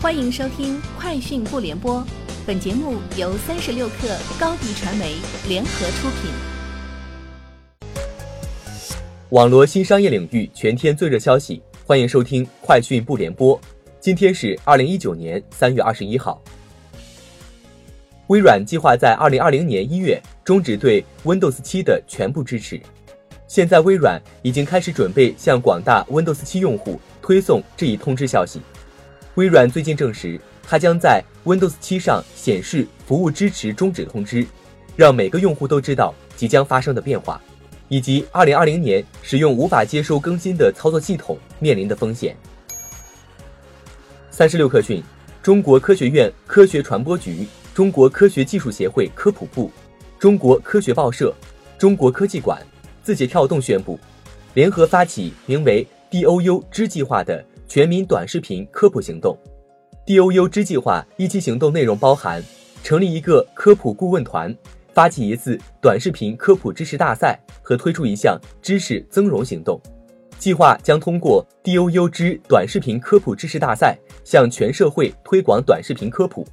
欢迎收听《快讯不联播》，本节目由三十六克高低传媒联合出品。网络新商业领域全天最热消息，欢迎收听《快讯不联播》。今天是二零一九年三月二十一号。微软计划在二零二零年一月终止对 Windows 七的全部支持。现在，微软已经开始准备向广大 Windows 七用户推送这一通知消息。微软最近证实，它将在 Windows 七上显示服务支持终止通知，让每个用户都知道即将发生的变化，以及2020年使用无法接收更新的操作系统面临的风险。三十六氪讯，中国科学院科学传播局、中国科学技术协会科普部、中国科学报社、中国科技馆。字节跳动宣布，联合发起名为 “DOU 之计划”的全民短视频科普行动。DOU 之计划一期行动内容包含成立一个科普顾问团，发起一次短视频科普知识大赛和推出一项知识增容行动。计划将通过 DOU 之短视频科普知识大赛向全社会推广短视频科普，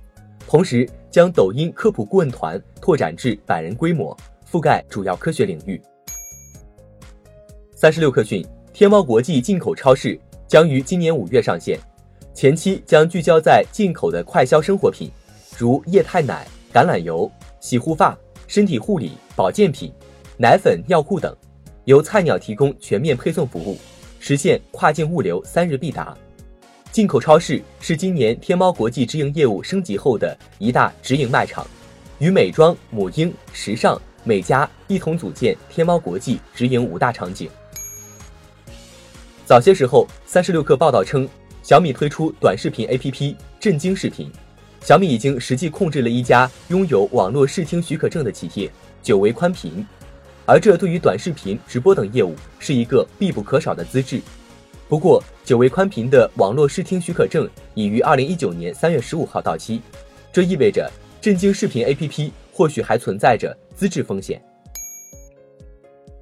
同时将抖音科普顾问团拓展至百人规模，覆盖主要科学领域。三十六氪讯，天猫国际进口超市将于今年五月上线，前期将聚焦在进口的快消生活品，如液态奶、橄榄油、洗护发、身体护理、保健品、奶粉、尿裤等，由菜鸟提供全面配送服务，实现跨境物流三日必达。进口超市是今年天猫国际直营业务升级后的一大直营卖场，与美妆、母婴、时尚、美家一同组建天猫国际直营五大场景。早些时候，三十六氪报道称，小米推出短视频 APP“ 震惊视频”。小米已经实际控制了一家拥有网络视听许可证的企业——久维宽频，而这对于短视频直播等业务是一个必不可少的资质。不过，久维宽频的网络视听许可证已于二零一九年三月十五号到期，这意味着震惊视频 APP 或许还存在着资质风险。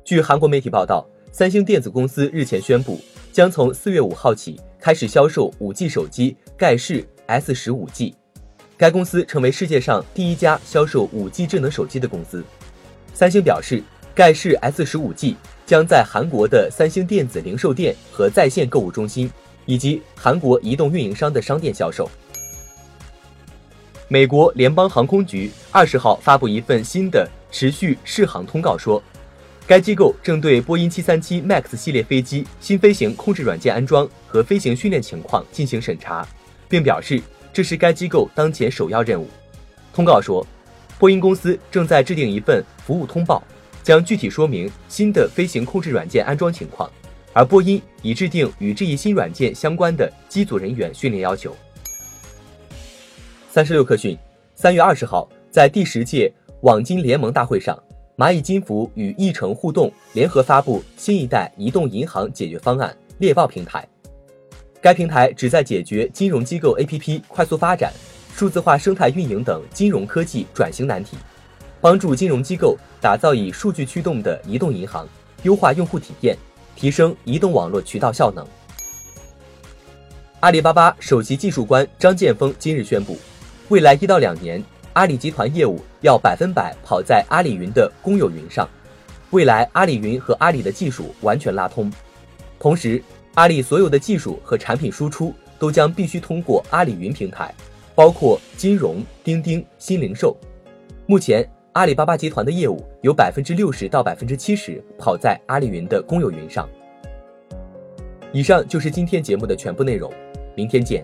据韩国媒体报道，三星电子公司日前宣布。将从四月五号起开始销售五 G 手机盖世 S 十五 G，该公司成为世界上第一家销售五 G 智能手机的公司。三星表示，盖世 S 十五 G 将在韩国的三星电子零售店和在线购物中心，以及韩国移动运营商的商店销售。美国联邦航空局二十号发布一份新的持续试航通告说。该机构正对波音737 MAX 系列飞机新飞行控制软件安装和飞行训练情况进行审查，并表示这是该机构当前首要任务。通告说，波音公司正在制定一份服务通报，将具体说明新的飞行控制软件安装情况，而波音已制定与这一新软件相关的机组人员训练要求。三十六氪讯，三月二十号，在第十届网金联盟大会上。蚂蚁金服与易成互动联合发布新一代移动银行解决方案猎豹平台。该平台旨在解决金融机构 APP 快速发展、数字化生态运营等金融科技转型难题，帮助金融机构打造以数据驱动的移动银行，优化用户体验，提升移动网络渠道效能。阿里巴巴首席技术官张建峰今日宣布，未来一到两年。阿里集团业务要百分百跑在阿里云的公有云上，未来阿里云和阿里的技术完全拉通，同时阿里所有的技术和产品输出都将必须通过阿里云平台，包括金融、钉钉、新零售。目前阿里巴巴集团的业务有百分之六十到百分之七十跑在阿里云的公有云上。以上就是今天节目的全部内容，明天见。